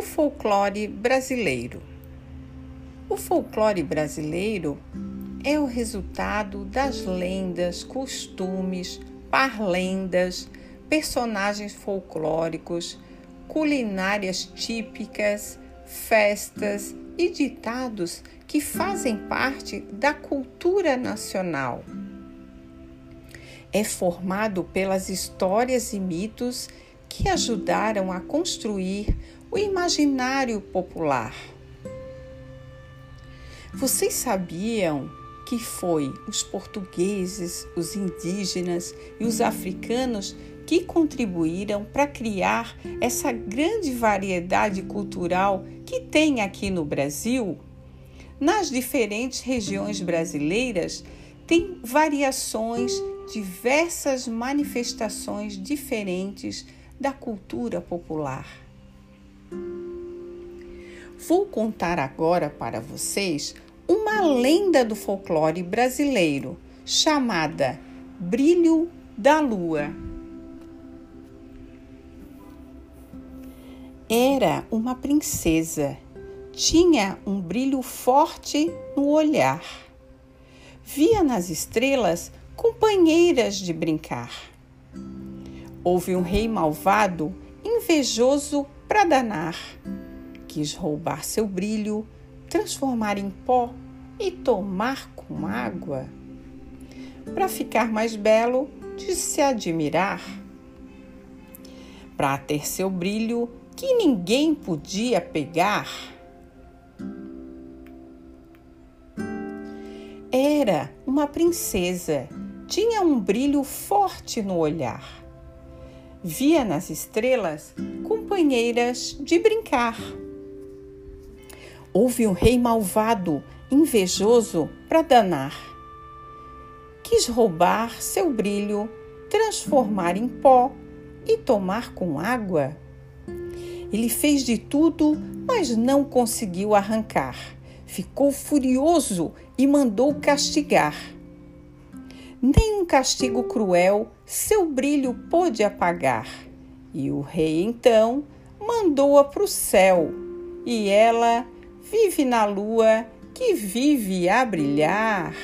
O folclore brasileiro. O folclore brasileiro é o resultado das lendas, costumes, parlendas, personagens folclóricos, culinárias típicas, festas e ditados que fazem parte da cultura nacional. É formado pelas histórias e mitos que ajudaram a construir o imaginário popular. Vocês sabiam que foi os portugueses, os indígenas e os africanos que contribuíram para criar essa grande variedade cultural que tem aqui no Brasil? Nas diferentes regiões brasileiras, tem variações, diversas manifestações diferentes da cultura popular. Vou contar agora para vocês uma lenda do folclore brasileiro chamada Brilho da Lua. Era uma princesa, tinha um brilho forte no olhar. Via nas estrelas companheiras de brincar. Houve um rei malvado, invejoso para danar quis roubar seu brilho, transformar em pó e tomar com água. Para ficar mais belo, de se admirar. Para ter seu brilho que ninguém podia pegar. Era uma princesa, tinha um brilho forte no olhar. Via nas estrelas companheiras de brincar. Houve um rei malvado, invejoso para danar. Quis roubar seu brilho, transformar em pó e tomar com água. Ele fez de tudo, mas não conseguiu arrancar. Ficou furioso e mandou castigar. Nem um castigo cruel seu brilho pôde apagar. E o rei então mandou-a para o céu, e ela vive na lua que vive a brilhar.